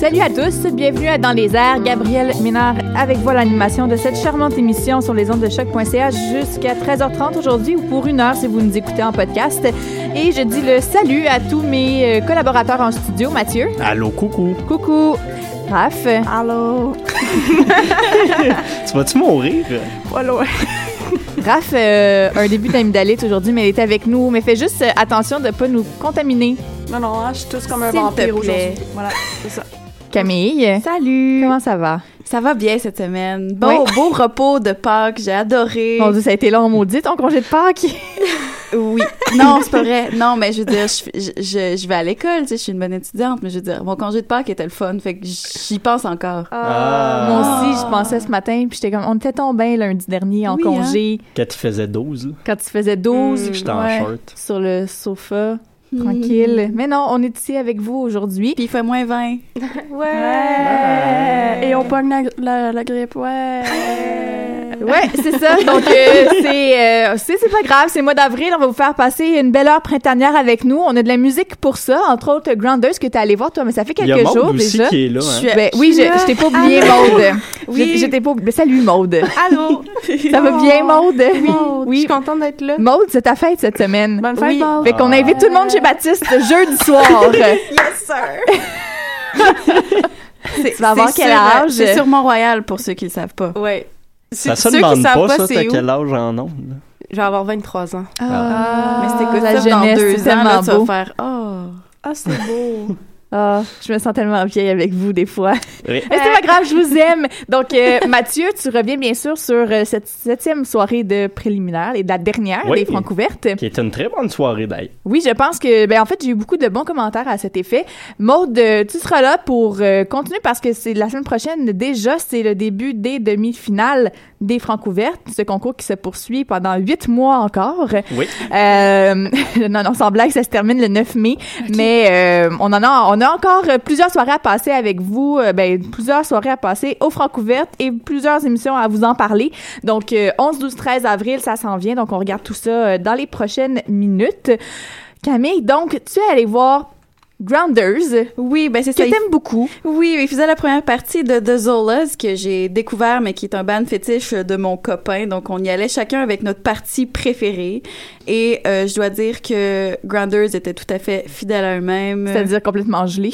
Salut à tous, bienvenue à Dans les airs. Gabrielle Ménard avec vous à l'animation de cette charmante émission sur les ondes de choc.ca jusqu'à 13h30 aujourd'hui ou pour une heure si vous nous écoutez en podcast. Et je dis le salut à tous mes euh, collaborateurs en studio. Mathieu. Allô, coucou. Coucou. Raph. Allô? Tu vas-tu mourir? Pas loin. Raph euh, a un début d'amygdalite aujourd'hui, mais elle est avec nous. Mais fais juste attention de ne pas nous contaminer. Non, non, hein, je suis tous comme un vampire aujourd'hui. Voilà, c'est ça. Camille. Salut! Comment ça va? Ça va bien cette semaine. Bon, beau repos de Pâques, j'ai adoré. Mon Dieu, ça a été long, maudit, ton congé de Pâques. Oui. Non, c'est pas vrai. Non, mais je veux dire, je, je, je- je vais à l'école, tu sais, je suis une bonne étudiante, mais je veux dire, mon congé de Pâques était le fun, fait que j'y pense encore. Ah. Moi aussi, je pensais ce matin, puis j'étais comme, on était tombé lundi dernier en Oui, congé, Quand tu faisais 12, là, quand tu faisais 12, j'étais en ouais, short. sur le sofa, tranquille. Mais non, on est ici avec vous aujourd'hui. Puis il fait moins 20. Ouais! Et on pogne la, la, la grippe, ouais! Ouais, c'est ça. Donc, euh, c'est, euh, c'est, c'est pas grave. C'est mois d'avril. On va vous faire passer une belle heure printanière avec nous. On a de la musique pour ça. Entre autres, Grounders que t'es allé voir, toi. Mais ça fait Il y a quelques Maud jours aussi déjà. qui est là. Hein? Ben, oui, je, je t'ai pas oublié, Maude. Oui. T'ai pas oublié. Salut, Maude. Allô? Ça va bien, Maude? Oui, Oui. je suis contente d'être là. Maude, c'est ta fête cette semaine. Bonne fête, oui. Maude. Fait qu'on invite tout le monde chez Baptiste jeudi soir. Yes, sir! C'est- Tu vas avoir quel sur, âge? C'est sur Mont-Royal, pour ceux qui le savent pas. Ouais. Ça se demande pas, pas, ça, c'est t'as quel âge en ondes? Je vais avoir 23 ans. Ah, mais si t'écoutes la ça dans jeunesse, deux c'est ans, là, tellement tu vas beau. faire « Oh! Ah, c'est beau! Ah, je me sens tellement vieille avec vous des fois. Oui. Mais c'est pas grave, je vous aime. Donc, euh, Mathieu, tu reviens bien sûr sur euh, cette septième soirée de préliminaire et de la dernière Oui. des Francs ouvertes. Qui était une très bonne soirée, d'ailleurs. Oui, je pense que, ben, en fait, j'ai eu beaucoup de bons commentaires à cet effet. Maude, euh, tu seras là pour euh, continuer parce que c'est la semaine prochaine. Déjà, c'est le début des demi-finales des Francs ouvertes, ce concours qui se poursuit pendant huit mois encore. Oui. Euh, non, non, sans blague, ça se termine le 9 mai. Mais euh, on en a, on a encore euh, plusieurs soirées à passer avec vous, euh, ben, plusieurs soirées à passer aux Francouvertes et plusieurs émissions à vous en parler. Donc, euh, 11, 12, 13 avril, ça s'en vient. Donc, on regarde tout ça euh, dans les prochaines minutes. Camille, donc, tu es allée voir Grounders, Oui, ben c'est que ça. il- t'aimes beaucoup. Oui, il faisait la première partie de The Zolas que j'ai découvert, mais qui est un band fétiche de mon copain. Donc, on y allait chacun avec notre partie préférée. Et euh, je dois dire que Grounders était tout à fait fidèle à eux-mêmes. C'est-à-dire complètement gelé.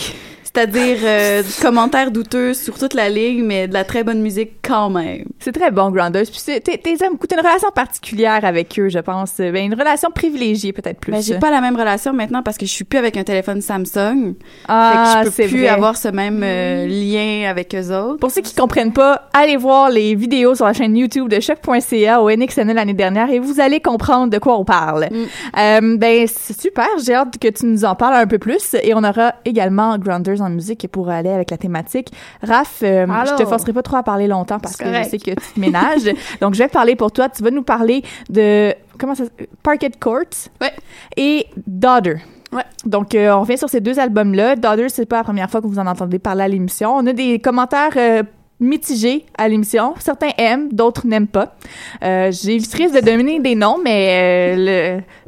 C'est-à-dire euh, du commentaire douteux sur toute la ligne, mais de la très bonne musique quand même. C'est très bon, Grounders. Puis t'es t'es. T'as une relation particulière avec eux, je pense. Ben, une relation privilégiée, peut-être plus. Mais j'ai pas la même relation maintenant parce que je suis plus avec un téléphone Samsung. ah, fait que je c'est peux plus vrai. avoir ce même euh, lien avec eux autres. Pour ceux qui comprennent pas, allez voir les vidéos sur la chaîne YouTube de choc.ca au NXN l'année dernière et vous allez comprendre de quoi on parle. Mm. Euh, ben, c'est super. J'ai hâte que tu nous en parles un peu plus et on aura également Grounders en musique pour aller avec la thématique. Raph, euh, je te forcerai pas trop à parler longtemps parce que je sais que tu te ménages. Donc, je vais parler pour toi. Tu vas nous parler de, comment ça, Parquet Court Ouais. et Daughter. Ouais. Donc, euh, on revient sur ces deux albums-là. Daughters, c'est pas la première fois que vous en entendez parler à l'émission. On a des commentaires euh, mitigés à l'émission. Certains aiment, d'autres n'aiment pas. Euh, J'ai triste de dominer des noms, mais euh,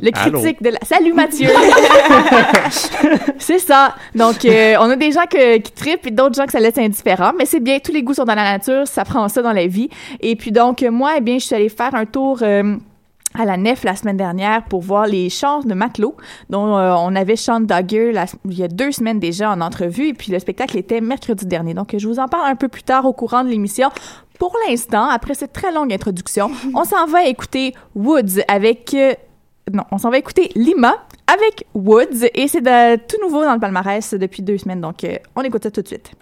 le, le Allô? critique de la... Salut Mathieu! c'est ça. Donc, euh, on a des gens que- qui trippent et d'autres gens que ça laisse indifférent. Mais c'est bien, tous les goûts sont dans la nature, ça prend ça dans la vie. Et puis donc, moi, eh bien, je suis allée faire un tour... euh, à la nef la semaine dernière pour voir les chants de Matelot, dont euh, on avait Sean Duggar la- il y a deux semaines déjà en entrevue, et puis le spectacle était mercredi dernier. Donc, je vous en parle un peu plus tard au courant de l'émission. Pour l'instant, après cette très longue introduction, on s'en va écouter Woods avec... euh, non, on s'en va écouter Lima avec Woods, et c'est de- tout nouveau dans le palmarès depuis deux semaines, donc euh, on écoute ça tout de suite.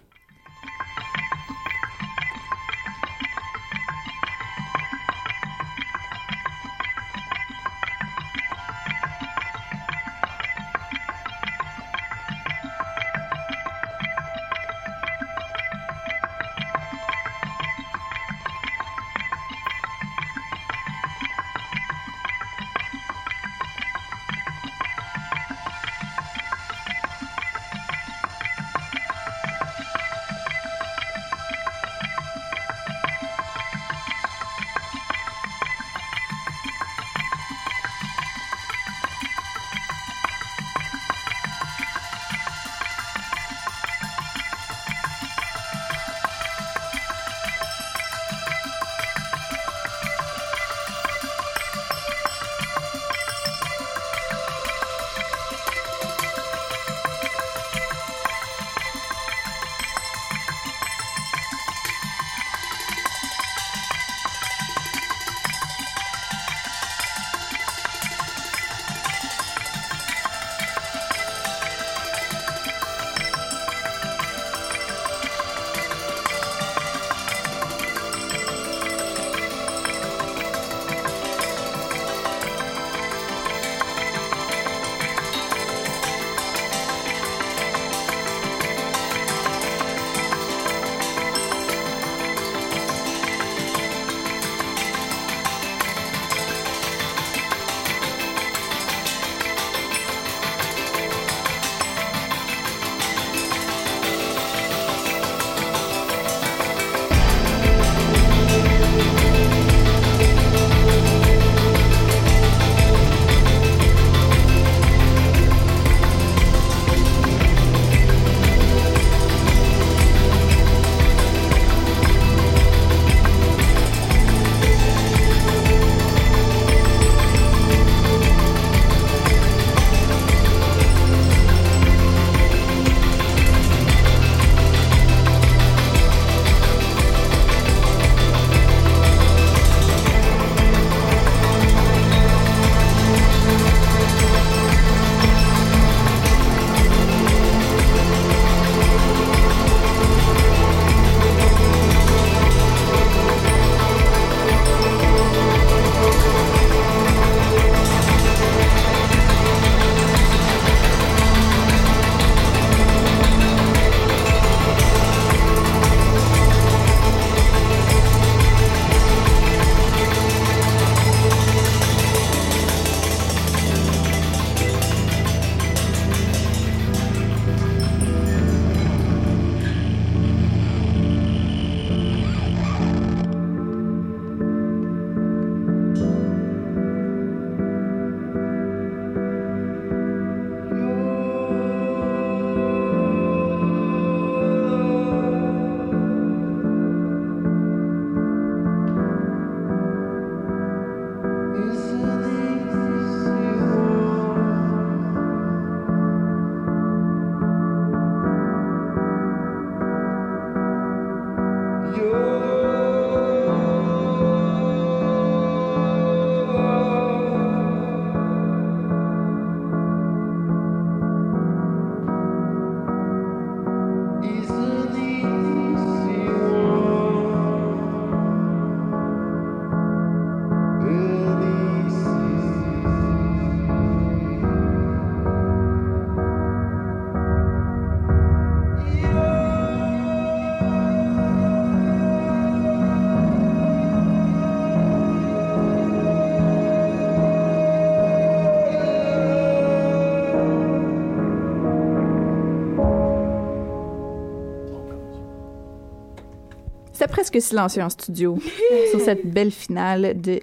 Presque silencieux en studio sur cette belle finale de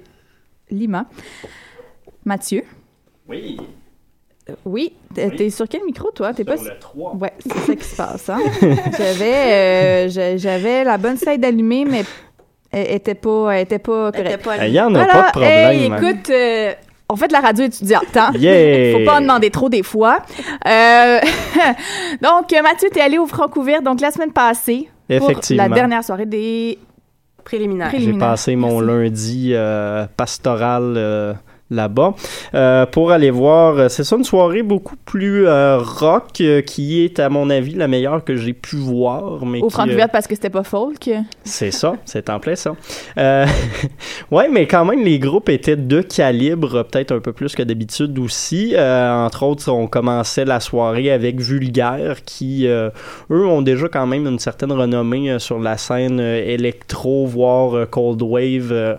Lima. Mathieu? Oui, Euh, Oui, t'es t'es sur quel micro, toi? T'es pas... le 3. Ouais, c'est ça qui se passe, hein? J'avais, euh, j'a- j'avais la bonne slide allumée, mais elle était pas, elle était pas Elle était correcte. pas Il y en a Voilà, pas de problème. hey, hein. écoute, euh, on fait de la radio étudiante, hein? Yeah! Faut pas en demander trop des fois. Euh, donc, Mathieu, t'es allé au Francouvert, donc la semaine passée, pour Effectivement. la dernière soirée des Préliminaire. J'ai préliminaires. passé mon lundi euh, pastoral euh, là-bas euh, pour aller voir. euh, C'est ça une soirée beaucoup plus euh, rock euh, qui est à mon avis la meilleure que j'ai pu voir. Mais Au qui, Francouvert euh, parce que c'était pas folk. c'est ça, c'est en plein ça. Ouais, mais quand même les groupes étaient de calibre, peut-être un peu plus que d'habitude aussi. Entre autres, on commençait la soirée avec Vulgaire, qui eux ont déjà quand même une certaine renommée sur la scène électro, voire cold wave.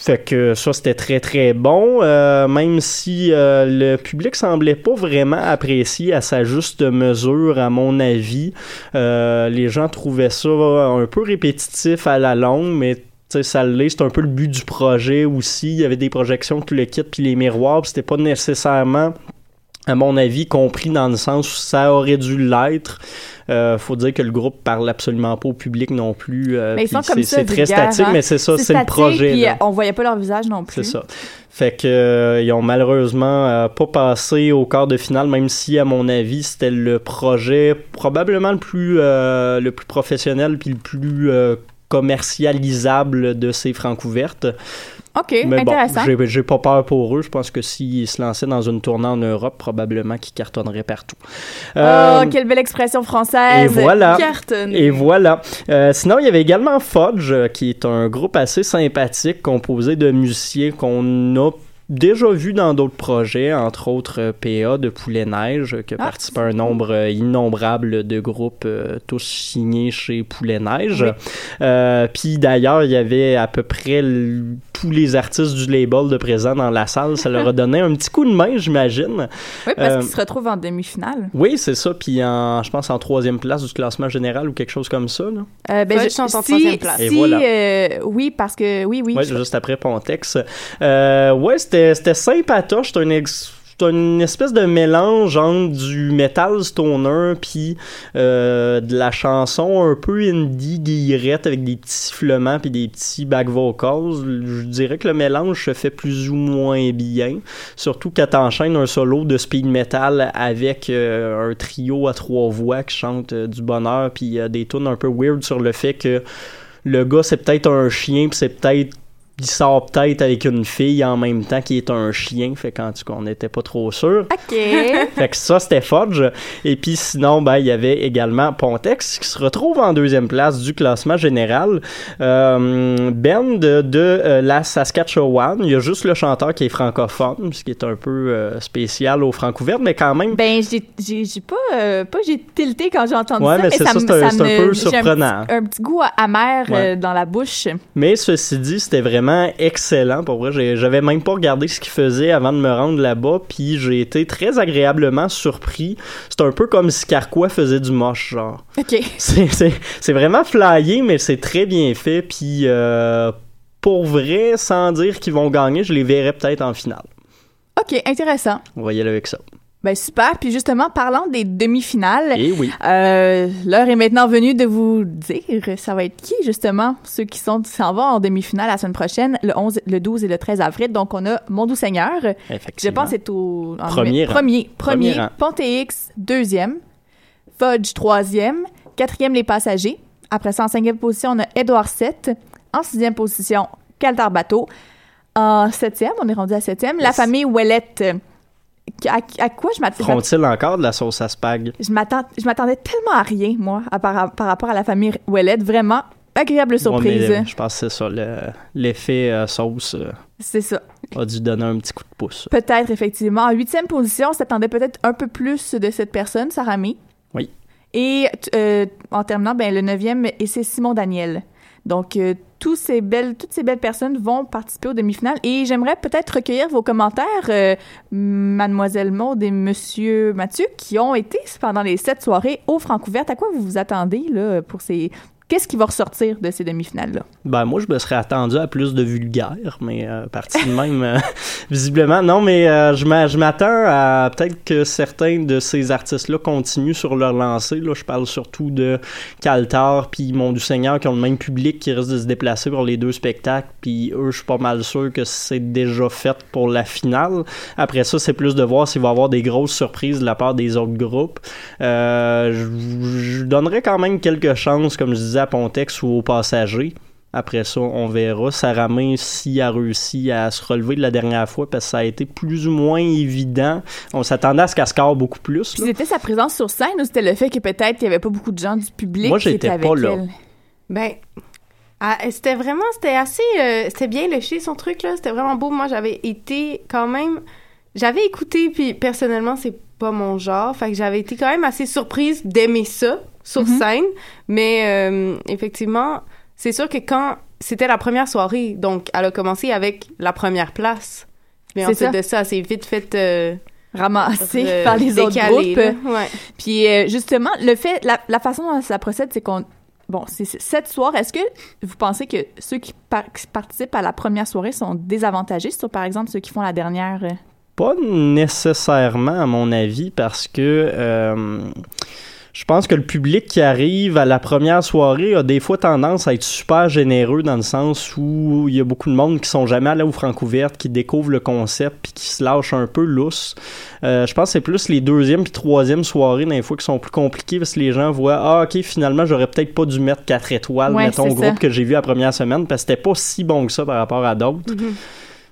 Fait que ça, c'était très, très bon, euh, même si euh, le public semblait pas vraiment apprécier à sa juste mesure, à mon avis. Euh, les gens trouvaient ça un peu répétitif à la longue, mais tu sais, ça l'est, c'est un peu le but du projet aussi. Il y avait des projections, tout le kit, puis les miroirs, c'était pas nécessairement, à mon avis, compris dans le sens où ça aurait dû l'être. Euh, faut dire que le groupe parle absolument pas au public non plus. euh, Mais ils sont comme c'est- ça, C'est très statique, hein. mais c'est ça, c'est le projet. Puis là. euh, on voyait pas leur visage non plus. C'est ça. Fait que euh, ils ont malheureusement euh, pas passé au quart de finale, même si à mon avis c'était le projet probablement le plus le plus professionnel puis le plus commercialisable de ces francs ouvertes. OK, Mais bon, intéressant. j'ai- j'ai pas peur pour eux. Je pense que s'ils se lançaient dans une tournée en Europe, probablement qu'ils cartonneraient partout. Oh, Euh, quelle belle expression et française. voilà. cartonné. Et voilà. Euh, sinon, il y avait également Fudge, euh, qui est un groupe assez sympathique composé de musiciens qu'on a déjà vu dans d'autres projets, entre autres euh, PA de Poulet Neige, qui a Ah, participé à un nombre euh, innombrable de groupes, euh, tous signés chez Poulet Neige. Oui. Euh, Puis d'ailleurs, il y avait à peu près tous les artistes du label de présent dans la salle. Ça leur a donné un petit coup de main, j'imagine. Oui, parce Euh, qu'ils se retrouvent en demi-finale. Oui, c'est ça. Puis en, je pense en troisième place du classement général ou quelque chose comme ça. Là. Euh, ben, je- en si- troisième place. si, Et voilà. euh, oui, parce que oui, oui. Ouais, je- juste après Pontex. Euh, ouais, c'était c'était sympatoche. C'était c'était une espèce de mélange entre du metal stoner puis euh, de la chanson un peu indie guillerette avec des petits sifflements puis des petits back vocals. Je dirais que le mélange se fait plus ou moins bien. Surtout quand t'enchaînes un solo de speed metal avec euh, un trio à trois voix qui chante euh, du bonheur puis des tunes un peu weird sur le fait que le gars c'est peut-être un chien puis c'est peut-être il sort peut-être avec une fille en même temps qui est un chien fait qu'en tout cas on n'était pas trop sûr OK. fait que ça c'était Fudge et puis sinon ben il y avait également Pontex qui se retrouve en deuxième place du classement général euh, band de, de, euh, la Saskatchewan il y a juste le chanteur qui est francophone ce qui est un peu euh, spécial au Francouverte mais quand même ben, j'ai pas, euh, pas j'ai tilté quand j'ai entendu Ouais, ça, mais c'est ça, c'est un- peu un surprenant. petit- Un, petit goût amer Ouais. dans la bouche. Mais ceci dit, c'était vraiment excellent. Pour vrai, j'avais même pas regardé ce qu'il faisait avant de me rendre là-bas, puis j'ai été très agréablement surpris. C'est un peu comme si Carquois faisait du moche, genre. OK. C'est- vraiment flyé, mais c'est très bien fait, puis euh, pour vrai, sans dire qu'ils vont gagner, je les verrais peut-être en finale. OK, intéressant. On va y aller avec ça. Ben, super. Puis justement, parlant des demi-finales, Et oui. Euh, L'heure est maintenant venue de vous dire, ça va être qui justement ceux qui sont s'en vont en demi-finale la semaine prochaine, le 11, le 12 et le 13 avril. Donc on a Mon Doux Seigneur, je pense que c'est au en Premier premier, premier, Premier. Pontéix deuxième, Fudge troisième, quatrième les passagers. Après ça en cinquième position on a Edouard 7, en sixième position Caltar Bateau, en septième on est rendu à septième la famille Ouellette. À, à quoi je m'attends Feront-ils encore de la sauce à spag? je m'attendais tellement à rien, moi, à par, par rapport à la famille Ouellette. Vraiment, agréable surprise. Euh, je pense que c'est ça. le- L'effet euh, sauce euh, C'est ça. a dû donner un petit coup de pouce. Peut-être, effectivement. En huitième position, on s'attendait peut-être un peu plus de cette personne, Sarah. Oui. Et euh, en terminant, ben, le neuvième, et c'est Simon Daniel. Donc, euh, tous ces belles, toutes ces belles personnes vont participer aux demi-finales. Et j'aimerais peut-être recueillir vos commentaires, euh, Mademoiselle Maud et Monsieur Mathieu, qui ont été pendant les sept soirées au Francouverte. À quoi vous vous attendez là, pour ces Qu'est-ce qui va ressortir de ces demi-finales-là? Ben, moi, je me serais attendu à plus de vulgaire, mais euh, parti de même, euh, visiblement. Non, mais euh, je m'a- je m'attends à peut-être que certains de ces artistes-là continuent sur leur lancée. Là, je parle surtout de Caltar puis Mon du Seigneur qui ont le même public qui risque de se déplacer pour les deux spectacles. Puis eux, je suis pas mal sûr que c'est déjà fait pour la finale. Après ça, c'est plus de voir s'il va y avoir des grosses surprises de la part des autres groupes. Euh, je donnerais quand même quelques chances, comme je disais, à Pontex ou aux passagers. Après ça, on verra. Sarah May, s'il a réussi à se relever de la dernière fois, parce que ça a été plus ou moins évident. On s'attendait à ce qu'elle score beaucoup plus. C'était sa présence sur scène ou c'était le fait que peut-être il y avait pas beaucoup de gens du public Moi, qui j'étais étaient avec pas là. elle? Ben, ah, c'était vraiment, c'était assez, euh, c'était bien léché son truc là, c'était vraiment beau. Moi, j'avais été quand même, j'avais écouté puis personnellement, c'est pas mon genre, fait que j'avais été quand même assez surprise d'aimer ça sur Mhm. scène, mais euh, effectivement, c'est sûr que quand c'était la première soirée, donc elle a commencé avec la première place, mais C'est ensuite ça. de ça, s'est vite fait euh, Ramassé euh, par les autres groupes. là. Ouais. Puis euh, justement, le fait, la, la façon dont ça procède, c'est qu'on Bon, c'est c'est sept soirs. Est-ce que vous pensez que ceux qui, par- qui participent à la première soirée sont désavantagés sur, par exemple, ceux qui font la dernière? euh? Pas nécessairement, à mon avis, parce que euh, je pense que le public qui arrive à la première soirée a des fois tendance à être super généreux dans le sens où il y a beaucoup de monde qui sont jamais allés au Francouverte, qui découvrent le concept puis qui se lâchent un peu lousse. Euh, je pense que c'est plus les deuxième puis troisième soirées des fois qui sont plus compliquées parce que les gens voient ah ok finalement j'aurais peut-être pas dû mettre quatre étoiles Ouais, mettons au groupe ça. que j'ai vu la première semaine parce que c'était pas si bon que ça par rapport à d'autres. Mhm.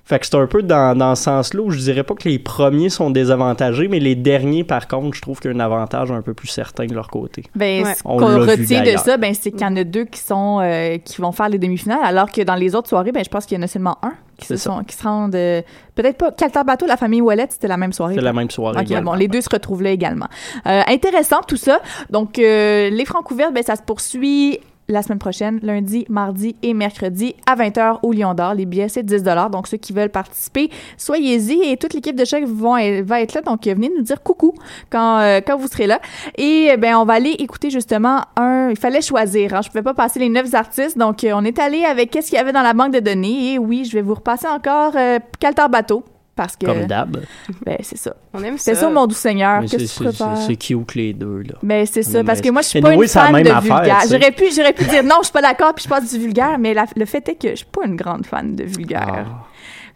Fait que c'est un peu dans, dans ce sens-là où je dirais pas que les premiers sont désavantagés, mais les derniers, par contre, je trouve qu'il y a un avantage un peu plus certain de leur côté. Ben, Ouais. ce On qu'on retient de ça, ben, c'est qu'il y en a deux qui sont euh, qui vont faire les demi-finales, alors que dans les autres soirées, ben, je pense qu'il y en a seulement un qui se sont qui se rendent. euh, Peut-être pas. Caltar Bateau, la famille Ouellette, c'était la même soirée. C'est la même soirée. Ok, également. bon, les deux se retrouvent là également. Euh, intéressant tout ça. Donc, euh, les francs couverts, ben, ça se poursuit la semaine prochaine, lundi, mardi et mercredi à 20h au Lion d'Or. Les billets, c'est 10 Donc, ceux qui veulent participer, soyez-y et toute l'équipe de choc va être là. Donc, venez nous dire coucou quand, euh, quand vous serez là. Et euh, ben, on va aller écouter justement un. Il fallait choisir. Hein. Je pouvais pas passer les neuf artistes. Donc, euh, on est allé avec qu'est-ce qu'il y avait dans la banque de données? Et oui, je vais vous repasser encore euh, Caltar Bateau. Parce que. Comme d'hab. Ben, c'est ça. On aime ça. C'est ça, mon doux Seigneur. Mais Qu'est-ce c'est- que tu c'est préfères? c'est cute les deux, là. Ben, c'est ça, Mais parce que moi, je suis mais pas une fan de vulgaire. J'aurais pu, j'aurais pu dire non, je suis pas d'accord, puis je passe du vulgaire, mais le fait est que je suis pas une grande fan de vulgaire. Ah.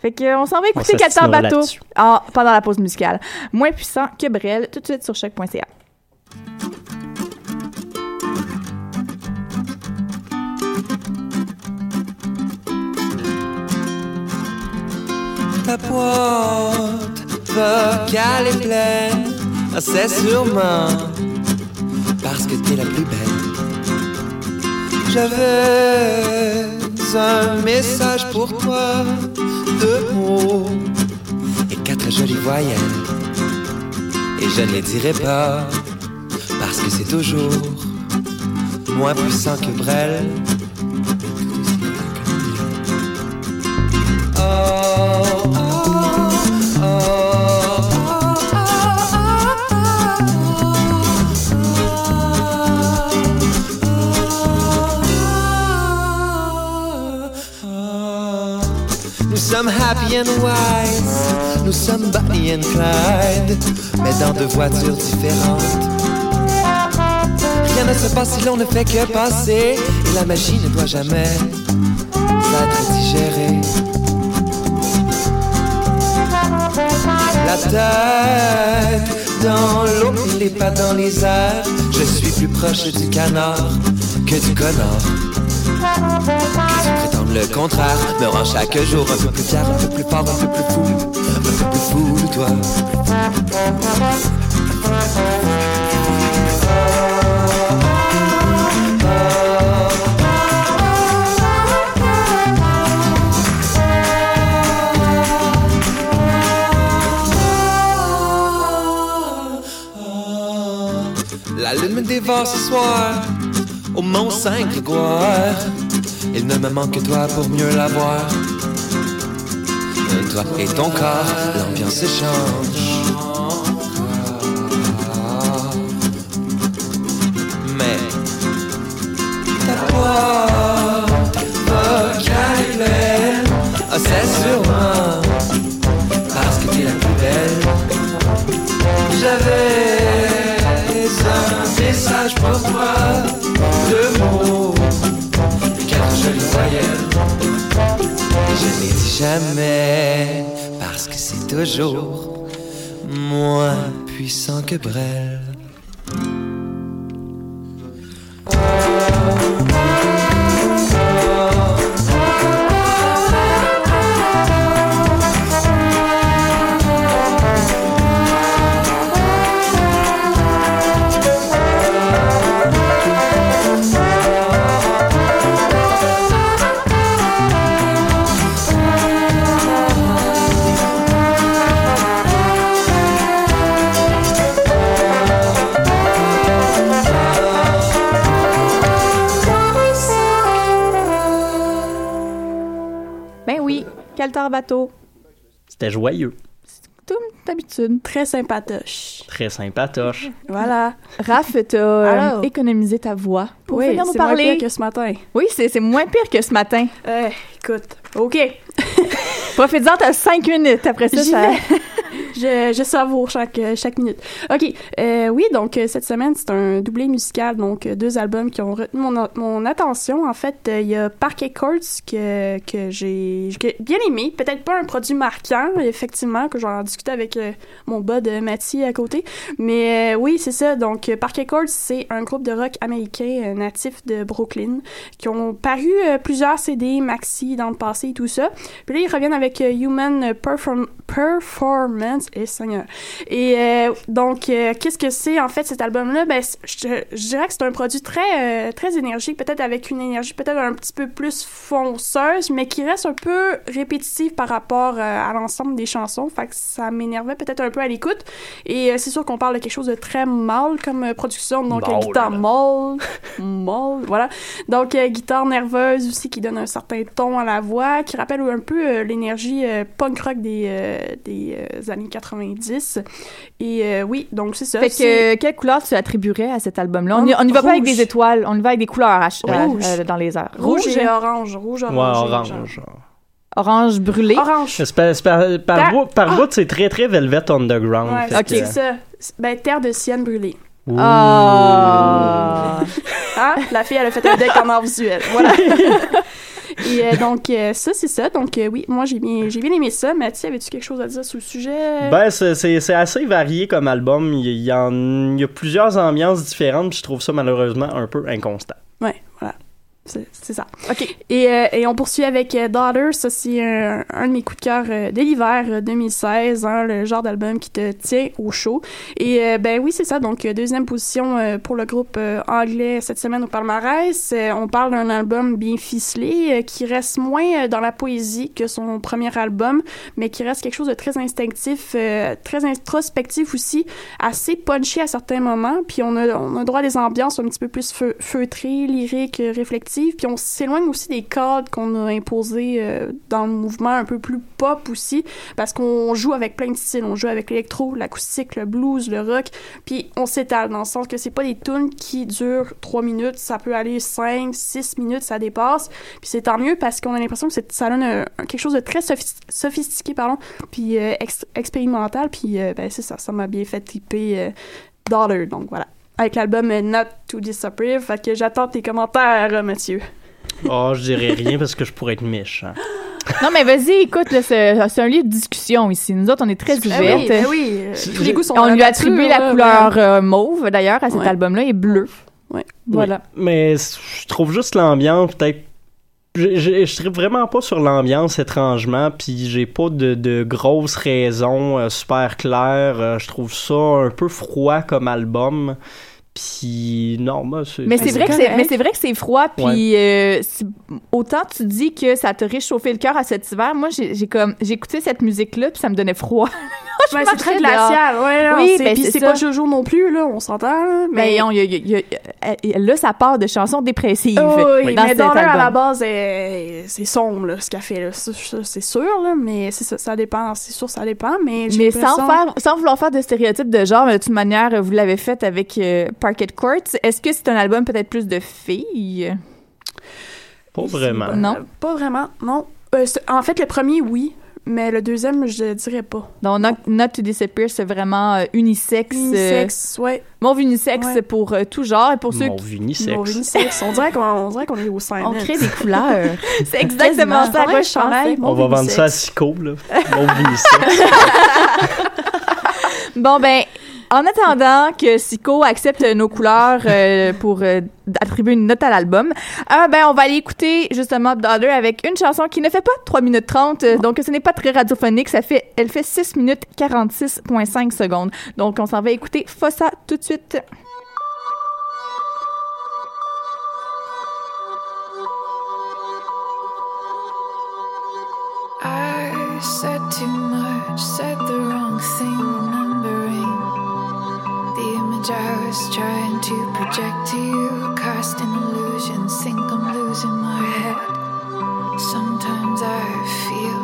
Fait que, euh, on s'en va écouter s'assinera Bateau ah, pendant la pause musicale. Moins puissant que Brel, tout de suite sur choc.ca. Ta boîte vocale est pleine, c'est sûrement parce que t'es la plus belle. J'avais un message pour toi, deux mots et quatre jolies voyelles. Et je ne les dirai pas parce que c'est toujours moins puissant que Brel. Oh, sommes happy and wise, nous sommes Bonnie and Clyde, mais dans deux voitures différentes. Rien ne se passe si l'on ne fait que passer, et la magie ne doit jamais être digérée. La tête dans l'eau les pas dans les airs. Je suis plus proche du canard que du connard. Que tu prétendes le contraire, me rend chaque jour un peu plus fier, un peu plus fort, un peu plus fou, un peu plus fou, toi. La lune me dévore ce soir au Mont Saint-Grégoire. Il ne me manque que toi pour mieux la voir. Toi et ton corps, l'ambiance change. Mais ta vocabulaire. Ah, c'est sûrement parce que t'es la plus belle. J'avais un message pour toi, deux mots, quatre jolies voyelles. Et je n'ai dit jamais parce que c'est toujours moins puissant que Brel. C'était joyeux. Tout d'habitude. Très sympatoche. Très sympatoche. Voilà. Raph, t'as euh, économisé ta voix pour Oui, venir nous c'est moins parler. pire que ce matin. Oui, c'est c'est moins pire que ce matin. Euh, écoute, OK. Profite-en, t'as cinq minutes. Après ça. je, savoure chaque, minute. OK. Euh, oui, donc euh, cette semaine, c'est un doublé musical, donc euh, deux albums qui ont retenu mon, attention. En fait, il y a Parquet Courts que, que j'ai bien aimé. Peut-être pas un produit marquant, effectivement, que j'en discutais avec mon bud de Mathieu à côté. Mais oui, c'est ça. Donc, Parquet Courts, c'est un groupe de rock américain natif de Brooklyn qui ont paru plusieurs CD, maxi dans le passé et tout ça. Puis là, ils reviennent avec Human Perform- Performance et Seigneur. Et euh, donc, euh, qu'est-ce que c'est en fait cet album-là? Ben, je, je dirais que c'est un produit très, euh, très énergique, peut-être avec une énergie peut-être un petit peu plus fonceuse, mais qui reste un peu répétitive par rapport à l'ensemble des chansons. Fait que ça m'énervait peut-être un peu à l'écoute. Et c'est sûr qu'on parle de quelque chose de très mâle comme production, donc guitare mâle, mâle, voilà. Donc, guitare nerveuse aussi qui donne un certain ton à la voix, qui rappelle un peu l'énergie punk rock des, des années 90. Et euh, oui, donc c'est ça. Fait que, quelle couleur tu attribuerais à cet album-là? On y, on y va pas avec des étoiles, on y va avec des couleurs euh, dans les airs. Rouge et orange. Rouge, Ouais, orange. orange. Orange brûlé. Orange. C'est par, par, Ah! c'est très, très Velvet Underground. Ouais, ok, c'est ça. Ben, terre de sienne brûlée. Ah. Hein? La fille, elle a fait un deck en art visuel. Voilà. Et euh, donc, euh, ça, c'est ça. Donc, euh, oui, moi, j'ai bien, j'ai bien aimé ça. Mathieu, avais-tu quelque chose à dire sur le sujet? Ben, c'est- c'est c'est assez varié comme album. Il y, il y en- il y a plusieurs ambiances différentes, puis je trouve ça malheureusement un peu inconstant. Ouais, voilà. C'est ça. OK. Et, euh, et on poursuit avec euh, Daughter. Ça, c'est un, un de mes coups de cœur euh, de l'hiver euh, 2016. hein, le genre d'album qui te tient au chaud. Et euh, ben oui, c'est ça. Donc, euh, deuxième position euh, pour le groupe euh, anglais cette semaine au palmarès. Euh, on parle d'un album bien ficelé euh, qui reste moins euh, dans la poésie que son premier album, mais qui reste quelque chose de très instinctif, euh, très introspectif aussi, assez punchy à certains moments. Puis on a, on a droit à des ambiances un petit peu plus feu- feutrées, lyriques, euh, Puis on s'éloigne aussi des codes qu'on a imposés euh, dans le mouvement un peu plus pop aussi, parce qu'on joue avec plein de styles. On joue avec l'électro, l'acoustique, le blues, le rock. Puis on s'étale dans le sens que c'est pas des tunes qui durent trois minutes. Ça peut aller cinq, six minutes, ça dépasse. Puis c'est tant mieux parce qu'on a l'impression que ça donne quelque chose de très sophi- sophistiqué, pardon, puis euh, ex- expérimental. Puis euh, ben, c'est ça, ça m'a bien fait euh, Daughter. Donc voilà. Avec l'album Not to Disapprove. Fait que j'attends tes commentaires, Mathieu. Oh, je dirais rien parce que je pourrais être méchant. Non, mais vas-y, écoute, là, c'est un lieu de discussion ici. Nous autres, on est très oui, ouvertes. ben oui. tous les goûts sont on lui a attribué la couleur euh, mauve, d'ailleurs, à cet Ouais. album-là, et bleu. Ouais. Voilà. Mais je trouve juste l'ambiance peut-être. Je, je, je tripe vraiment pas sur l'ambiance étrangement, puis j'ai pas de, de grosses raisons euh, super claires. Euh, je trouve ça un peu froid comme album. Puis non, moi c'est. Mais c'est c'est vrai que c'est mais c'est vrai que c'est froid puis euh, c'est- autant tu dis que ça te réchauffé le cœur à cet hiver moi j'ai j'ai comme j'ai écouté cette musique là puis ça me donnait froid Je Ouais, c'est très glacial. Ouais, non, Oui, c'est- ben, c'est pas Jojo non plus, là, on s'entend. mais Mais, on, y a- y a- y a- elle- elle- là ça part de chansons dépressives Oh, oui, dans mais Daughter, à la base, est- c'est sombre, là, ce qu'elle fait. c'est sûr, là, mais ça, ça dépend. C'est sûr, ça dépend, mais sans faire sans vouloir faire de stéréotypes de genre mais de toute manière vous l'avez fait avec euh, Parquet Courts est-ce que c'est un album peut-être plus de filles? Pas vraiment. Non. Euh, Pas vraiment, non. Euh, en fait, le premier, oui. Mais le deuxième, je dirais pas. Donc, Not, Not to Disappear, c'est vraiment euh, unisexe. euh, Unisexe, ouais. Mauve unisexe Ouais. pour euh, tout genre. Et pour ceux Mauve qui... unisexe. Bon, unisexe. On dirait qu'on est au sein. On crée des couleurs. c'est exactement ça quoi chandail. On va vendre ça à Sico, là. Mauve unisexe. Bon, ben, en attendant que Sico accepte nos couleurs euh, pour euh, attribuer une note à l'album, euh, ben, on va aller écouter justement Daughter avec une chanson qui ne fait pas 3 minutes 30, euh, donc ce n'est pas très radiophonique, ça fait, elle fait 6 minutes 46.5 secondes. Donc, on s'en va écouter Fossa tout de suite. I was trying to project to you, casting illusions, think I'm losing my head. Sometimes I feel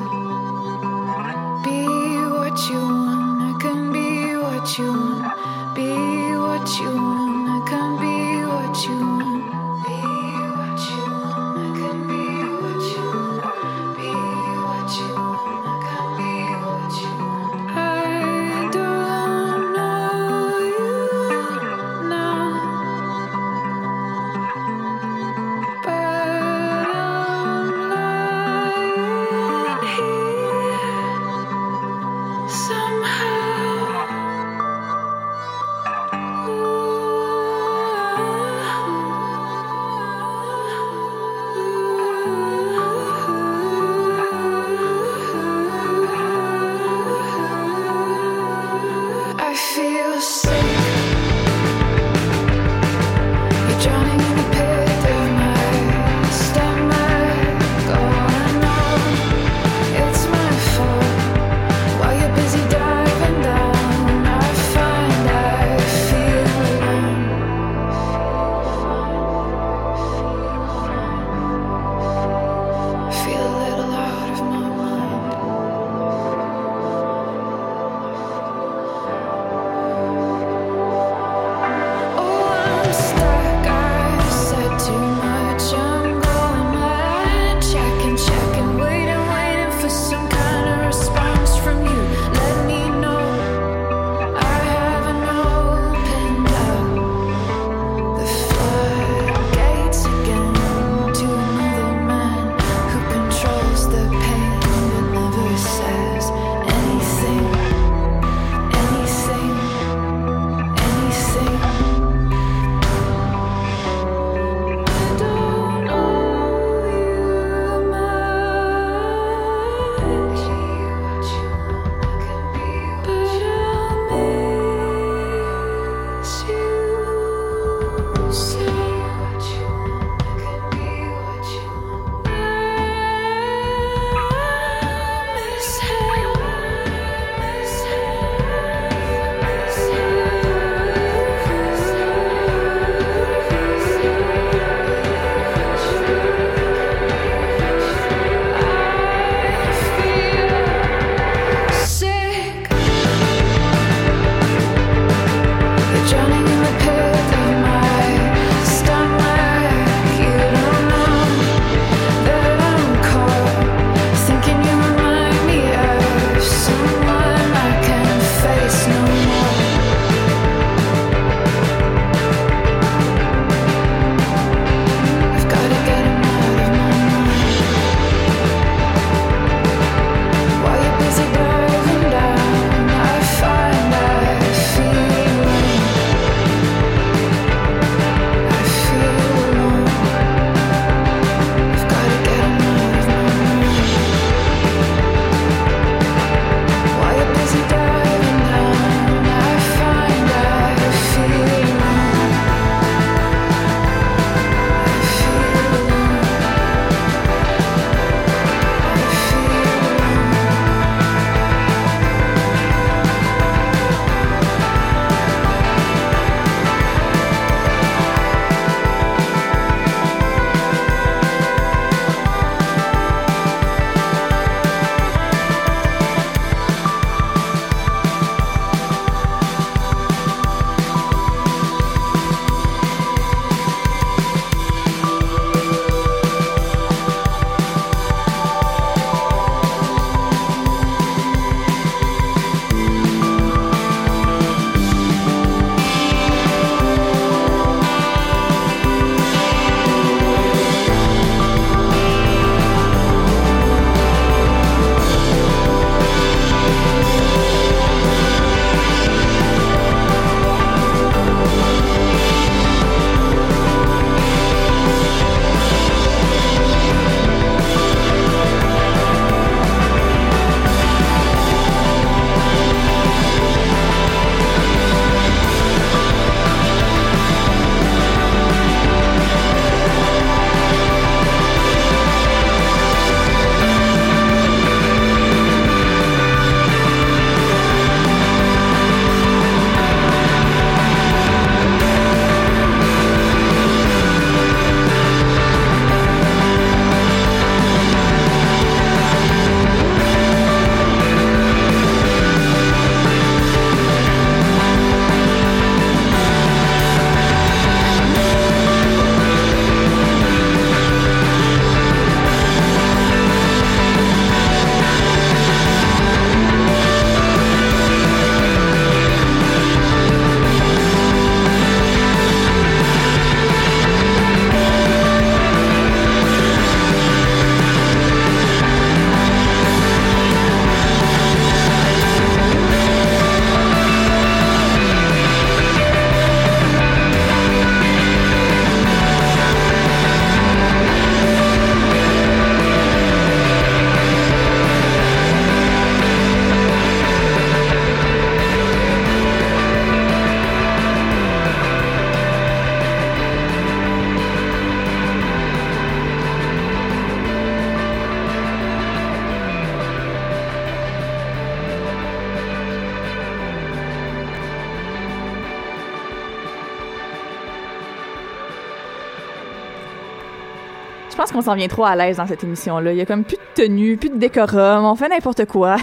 qu'on s'en vient trop à l'aise dans cette émission-là. Il y a comme plus de tenue, plus de décorum, on fait n'importe quoi.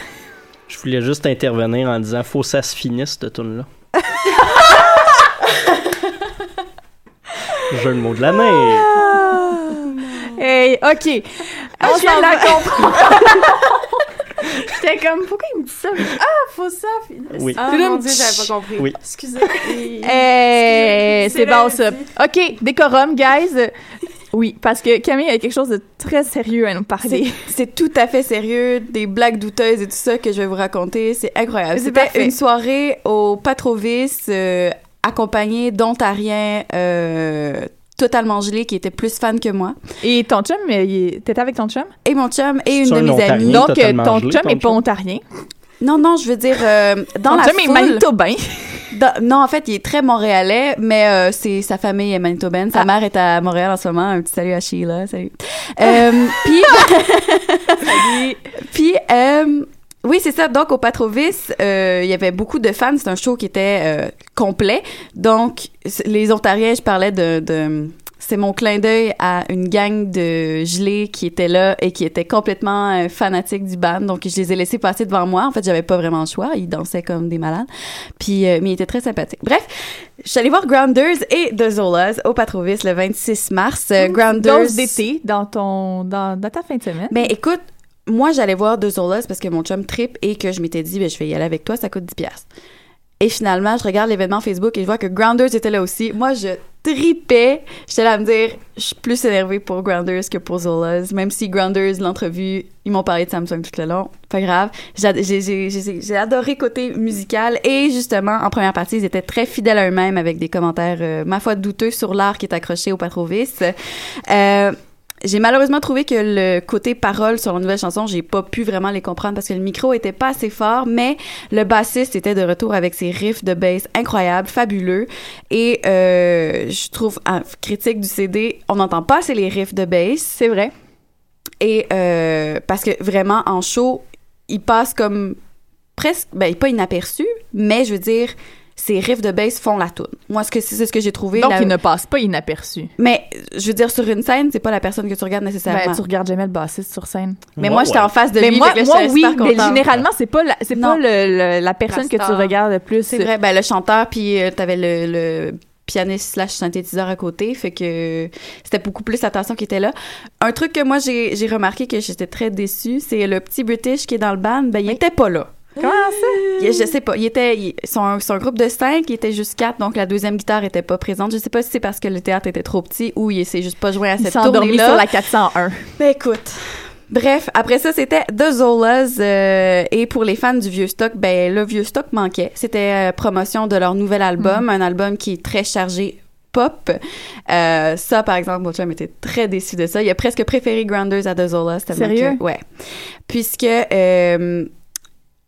Je voulais juste intervenir en disant faut que ça se finisse cette tune là. Jeu de mots de l'année. Hey, OK. Ah, On je viens s'en de la va. comprendre. J'étais comme, pourquoi il me dit ça? Ah, faut ça. Oui. Ah, mon Dieu, j'avais pas compris. Oui. Excusez. Hey, c'est là, bon ça. OK, décorum, guys. Oui, parce que Camille a quelque chose de très sérieux à nous parler. c'est tout à fait sérieux, des blagues douteuses et tout ça que je vais vous raconter. C'est incroyable. C'était une soirée au Patrovis euh, accompagnée d'Ontariens euh, totalement gelés qui étaient plus fans que moi. Et ton chum, t'étais avec ton chum? Et mon chum et une de mes amies. Donc, euh, ton gelé, chum ton est pas chum? ontarien. Non, non, je veux dire, euh, dans la foule... manitobain. Dans- non, en fait, il est très montréalais, mais euh, c'est sa famille est manitobaine. Sa Ah. mère est à Montréal en ce moment. Un petit salut à Sheila, salut. Euh, puis, puis, euh, oui, c'est ça. Donc, au Patrovis, euh, il y avait beaucoup de fans. C'est un show qui était euh, complet. Donc, c- les Ontariens, je parlais de... de c'est mon clin d'œil à une gang de gelés qui étaient là et qui étaient complètement euh, fanatiques du band. Donc, je les ai laissés passer devant moi. En fait, j'avais pas vraiment le choix. Ils dansaient comme des malades. Puis, euh, mais ils étaient très sympathiques. Bref, je suis allée voir Grounders et The Zolas au Patrovis le 26 mars. Euh, Grounders. D'été dans ton dans, dans ta fin de semaine. Ben écoute, moi j'allais voir The Zolas parce que mon chum trip et que je m'étais dit ben je vais y aller avec toi, ça coûte 10 pièces. Et finalement, je regarde l'événement Facebook et je vois que Grounders était là aussi. Moi, je tripais. J'étais là à me dire, je suis plus énervée pour Grounders que pour Zolas. Même si Grounders, l'entrevue, ils m'ont parlé de Samsung tout le long. Pas grave. J'ai- adoré côté musical. Et justement, en première partie, ils étaient très fidèles à eux-mêmes avec des commentaires, euh, ma foi, douteux sur l'art qui est accroché au Patrovis. Euh, j'ai malheureusement trouvé que le côté parole sur la nouvelle chanson, j'ai pas pu vraiment les comprendre parce que le micro était pas assez fort, mais le bassiste était de retour avec ses riffs de bass incroyables, fabuleux. Et euh, je trouve, en critique du CD, on n'entend pas assez les riffs de bass. C'est vrai. Et euh, parce que vraiment, en show, il passe comme presque, ben pas inaperçu, mais je veux dire, ces riffs de bass font la tune. Moi, ce que c'est c'est ce que j'ai trouvé. Donc, la- il ne passe pas inaperçu. Mais je veux dire, sur une scène, c'est pas la personne que tu regardes nécessairement. Ben, tu regardes jamais le bassiste sur scène. Mais moi, j'étais en face de mais lui. moi, moi oui, mais généralement, c'est pas la, c'est pas le, le- la personne que tu regardes le plus. C'est vrai, ben le chanteur, puis euh, t'avais le, le pianiste slash synthétiseur à côté, fait que c'était beaucoup plus l'attention qui était là. Un truc que moi, j'ai j'ai remarqué que j'étais très déçue, c'est le petit British qui est dans le band, ben il était pas là. Comment ça? Je sais pas, il était, il- son, son groupe de cinq, il était juste quatre, donc la deuxième guitare était pas présente. Je sais pas si c'est parce que le théâtre était trop petit ou il s'est juste pas joint à cette tournée-là. sur la 401. Ben écoute. Bref, après ça, c'était The Zolas. euh, et pour les fans du vieux stock, ben le vieux stock manquait. C'était euh, promotion de leur nouvel album, un album qui est très chargé pop. Euh, ça, par exemple, mon chum était très déçu de ça. Il a presque préféré Grounders à The Zolas. Sérieux? que- ouais. Puisque euh,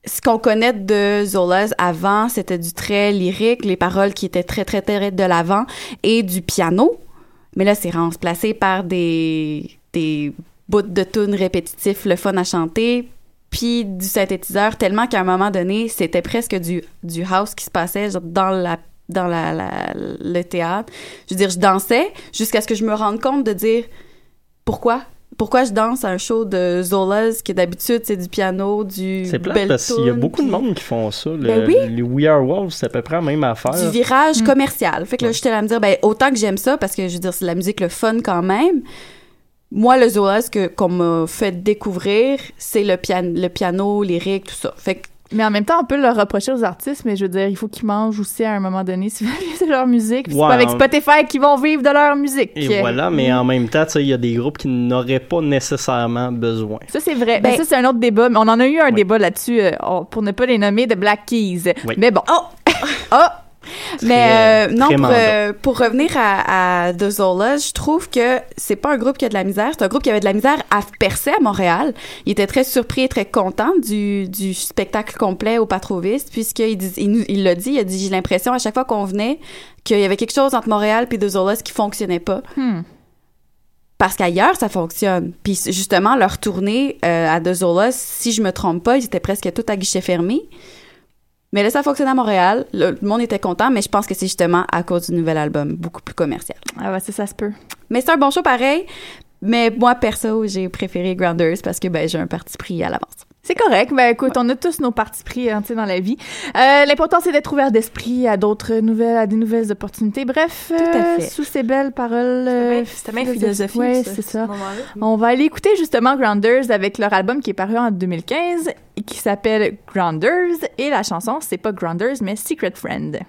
ce qu'on connaît de Zolas avant, c'était du très lyrique, les paroles qui étaient très, très, très de l'avant et du piano. Mais là, c'est remplacé par des, des bouts de tunes répétitifs, le fun à chanter, puis du synthétiseur, tellement qu'à un moment donné, c'était presque du, du house qui se passait dans la dans la- le théâtre. Je veux dire, je dansais jusqu'à ce que je me rende compte de dire pourquoi? Pourquoi je danse à un show de Zolas qui d'habitude c'est du piano, du C'est plate belle parce qu'il y a beaucoup de monde qui font ça. Le- Ben oui. Les We Are Wolves, c'est à peu près la même affaire. du virage commercial. Fait que là, j'étais là à me dire, ben, autant que j'aime ça, parce que je veux dire, c'est de la musique le fun quand même. Moi, le Zoas que, qu'on m'a fait découvrir, c'est le, pian- le piano, lyrique, tout ça. Fait que Mais en même temps, on peut leur reprocher aux artistes, mais je veux dire, il faut qu'ils mangent aussi à un moment donné si c'est leur musique. Puis Ouais, c'est pas avec Spotify qu'ils vont vivre de leur musique. Et voilà, mais en même temps, tu sais, il y a des groupes qui n'auraient pas nécessairement besoin. Ça, c'est vrai. Ben- Mais ça, c'est un autre débat. Mais on en a eu un débat là-dessus, euh, pour ne pas les nommer, de Black Keys. Oui. Mais bon. Oh! oh! Mais euh, non, pour, mandat. euh, pour revenir à, à The Zolas, je trouve que c'est pas un groupe qui a de la misère, c'est un groupe qui avait de la misère à percer à Montréal. Il était très surpris et très content du, du spectacle complet au Patrovis, puisqu'il il, il l'a dit, il a dit j'ai l'impression à chaque fois qu'on venait qu'il y avait quelque chose entre Montréal et The Zolas qui fonctionnait pas. Hmm. Parce qu'ailleurs, ça fonctionne. Puis justement, leur tournée euh, à The Zolas, si je me trompe pas, ils étaient presque tout à guichet fermé. Mais là, ça fonctionne à Montréal. Le, le monde était content, mais je pense que c'est justement à cause du nouvel album, beaucoup plus commercial. Ah ouais, ça, ça se peut. Mais c'est un bon show pareil. mais moi, perso, j'ai préféré Grounders parce que ben, j'ai un parti pris à l'avance. C'est correct. Ben écoute, on a tous nos partis pris hein, dans la vie. Euh, L'important, c'est d'être ouvert d'esprit à d'autres nouvelles, à des nouvelles opportunités. Bref, Tout à euh, fait. sous ces belles paroles euh, C'était bien philosophique, Ouais, ça, c'est ce ça. On va aller écouter justement Grounders avec leur album qui est paru en 2015 et qui s'appelle Grounders. Et la chanson, c'est pas Grounders, mais Secret Friend.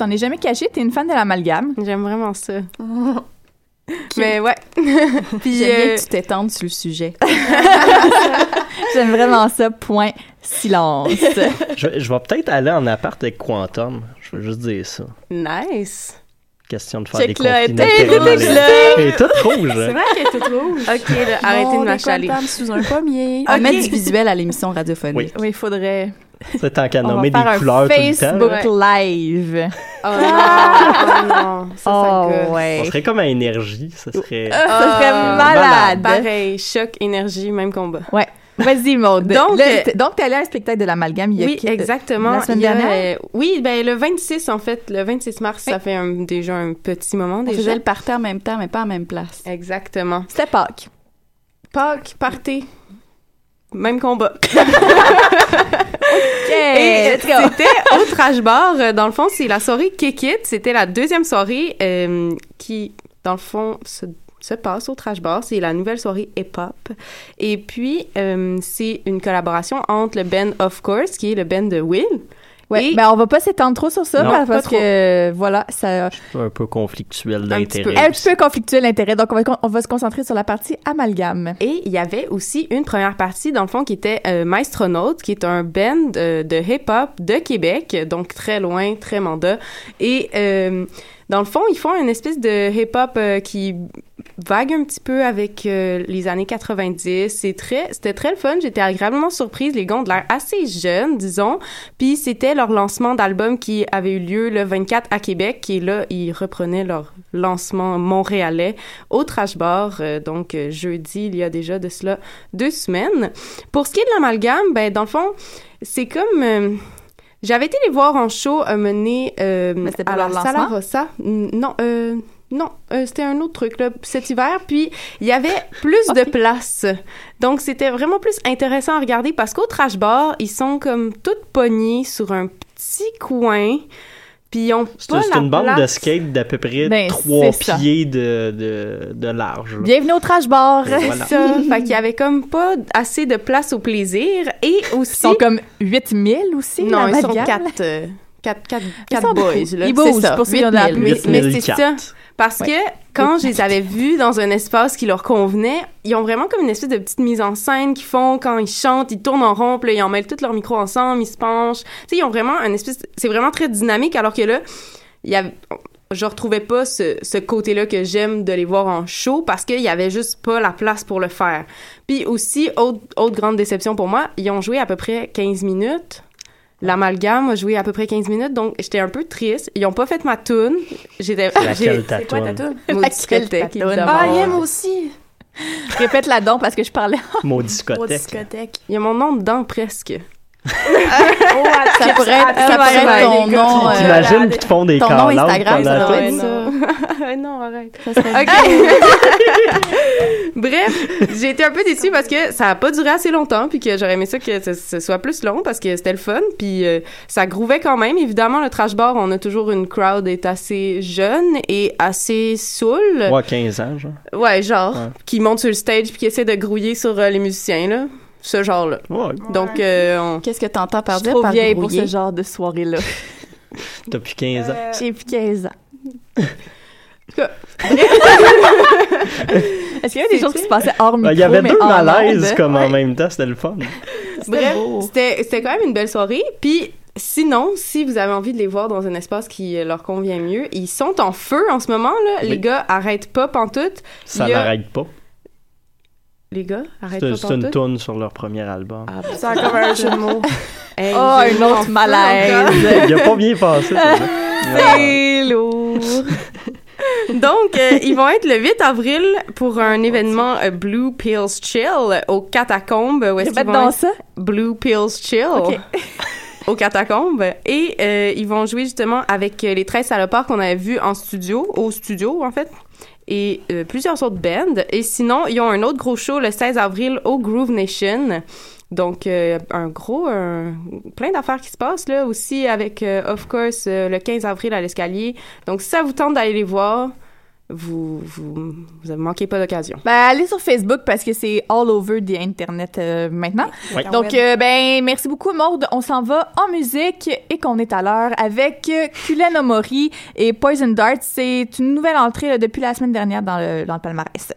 T'en es jamais caché, t'es une fan de l'amalgame. J'aime vraiment ça. Mais ouais. Puis J'aime bien euh, que tu t'étendes sur le sujet. J'aime vraiment ça. Point. Silence. Je, je vais peut-être aller en appart avec Quantum. Je veux juste dire ça. nice. Question de faire Check des elle est toute dans les- là. Elle est toute rouge. C'est vrai qu'elle est toute rouge. Ok, là, arrêtez de m'achaler. Sous un pommier. On Ok. met du visuel à l'émission radiophonique. Oui. oui, il faudrait. C'est tant qu'à On nommer va des faire couleurs un tout le temps. Facebook. Live. Oh non, oh non. Ça, ça oh, gosse. Ça ouais. serait comme à énergie. Ça serait. Ça serait Ah, malade. Pareil, choc, énergie, même combat. Ouais. Vas-y, Maud. Donc, Là, euh, donc t'es allée à un spectacle de l'amalgame il y a Oui, qui- exactement. la semaine Il y a, dernière? euh, oui, ben le 26 en fait, le 26 mars, ça fait un- déjà un petit moment On déjà. faisait le party en même temps, mais pas en même place. Exactement. C'était Pâques. Pâques, party. Même combat. OK, Et let's go. c'était au Trash Bar. Euh, Dans le fond, c'est la soirée Kick It. C'était la deuxième soirée euh, qui, dans le fond, se se passe au Trash Bar. C'est la nouvelle soirée hip-hop. Et puis, euh, c'est une collaboration entre le band Of Course, qui est le band de Will. Ouais, Et- ben on va pas s'étendre trop sur ça Non. parce, Pas trop. que voilà, ça Un peu conflictuel d'intérêt. un petit peu conflictuel l'intérêt. Donc on va on va se concentrer sur la partie amalgame. Et il y avait aussi une première partie, dans le fond, qui était euh, Maestronaut, qui est un band euh, de hip-hop de Québec, donc très loin, très mandat. Et euh, dans le fond, ils font une espèce de hip-hop euh, qui vague un petit peu avec euh, les années 90. C'est très, c'était très le fun. J'étais agréablement surprise. Les gars ont l'air assez jeunes, disons. Puis c'était leur lancement d'album qui avait eu lieu le 24 à Québec. Et là, ils reprenaient leur lancement montréalais au Trash Bar. euh, donc jeudi, il y a déjà de cela deux semaines. Pour ce qui est de l'amalgame, ben dans le fond, c'est comme j'avais été les voir en show à mener euh, Mais c'était pour à la Sala? Rossa. Non, euh, non, euh, c'était un autre truc là, cet hiver. Puis il y avait plus de place, donc c'était vraiment plus intéressant à regarder parce qu'au trash bar, ils sont comme toutes pognées sur un petit coin. Puis ils ont C'est pas c'est une bande de skate d'à peu près Ben, trois c'est ça. pieds de, de, de large. là. Bienvenue au trash bar. Voilà. C'est ça. fait qu'il y avait comme pas assez de place au plaisir et aussi Ils sont comme 8000 aussi. non, ils sont l'amalgame. quatre, euh, quatre, quatre, Ils quatre sont boys. beaucoup. Là. Ils bougent C'est ça, pour ceux qui ont de la 8000. pluie. Mais, mais c'est 8004. ça. Parce que quand je les avais vus dans un espace qui leur convenait, ils ont vraiment comme une espèce de petite mise en scène qu'ils font quand ils chantent, ils tournent en rond, puis là, ils en mêlent tous leurs micros ensemble, ils se penchent. Tu sais, ils ont vraiment un espèce... C'est vraiment très dynamique, alors que là, il y avait... Je retrouvais pas ce, ce côté-là que j'aime de les voir en show parce qu'il y avait juste pas la place pour le faire. Puis aussi, autre, autre grande déception pour moi, ils ont joué à peu près 15 minutes. L'amalgame a joué à peu près 15 minutes, donc j'étais un peu triste. Ils ont pas fait ma tune. J'étais... Laquelle j'ai- ta C'est quoi ta toune? toune? Maudit Laquelle discothèque, toune? Ah, yeah, moi aussi. Répète la don parce que je parlais. Maudit Au discothèque. discothèque. Il y a mon nom dedans presque. Ça pourrait être, ça pourrait être ton nom. euh, T'imagines qu'ils te font des ton nom call-outs Instagram, ça doit être ça. Non, arrête. Ça serait OK. Bref, j'ai été un peu déçue parce que ça a pas duré assez longtemps puis que j'aurais aimé ça que ce, ce soit plus long parce que c'était le fun puis euh, ça grouvait quand même. Évidemment, le trash bar, on a toujours une crowd est assez jeune et assez saoul. Ouais, 15 ans, genre. Ouais, genre Ouais. qui monte sur le stage puis qui essaie de grouiller sur euh, les musiciens là, ce genre-là. Ouais, Donc euh, on- Qu'est-ce que t'entends Je par dire trop par vieille pour ce genre de soirée-là. t'as plus 15 ans. J'ai plus 15 ans. Est-ce qu'il y a des choses qui se passaient hors micro, Ben, Il y avait deux malaises comme en même temps, c'était le fun. Bref, c'était c'était quand même une belle soirée. Puis sinon, si vous avez envie de les voir dans un espace qui euh, leur convient mieux, ils sont en feu en ce moment là. Oui. Les gars arrêtent pas pantoute. Ça a- n'arrête pas. Les gars arrêtent C'est pas c'est une pantoute? toune sur leur premier album. Ah, ben, Ça a comme un jeu de mots. hey, Oh, en autre malaise. Il a pas bien passé. C'est lourd. Donc, euh, ils vont être le 8 avril pour un événement euh, Blue Pills Chill au Catacombes. Où est-ce qu'ils Répète vont dans être? ça. Blue Pills Chill Ok. au Catacombes. Et euh, ils vont jouer justement avec euh, les 13 salopards qu'on avait vus en studio, au studio en fait, et euh, plusieurs autres bands. Et sinon, ils ont un autre gros show le 16 avril au Groove Nation. Donc, euh, un gros, un- plein d'affaires qui se passent là aussi avec, euh, of course, euh, le 15 avril à l'escalier. Donc, si ça vous tente d'aller les voir, vous, vous, vous manquez pas d'occasion. Ben, allez sur Facebook parce que c'est all over the Internet euh, maintenant. Donc, euh, ben, merci beaucoup, Maude. On s'en va en musique et qu'on est à l'heure avec Kulen Omori et Poison Dart. C'est une nouvelle entrée là, depuis la semaine dernière dans le, dans le palmarès.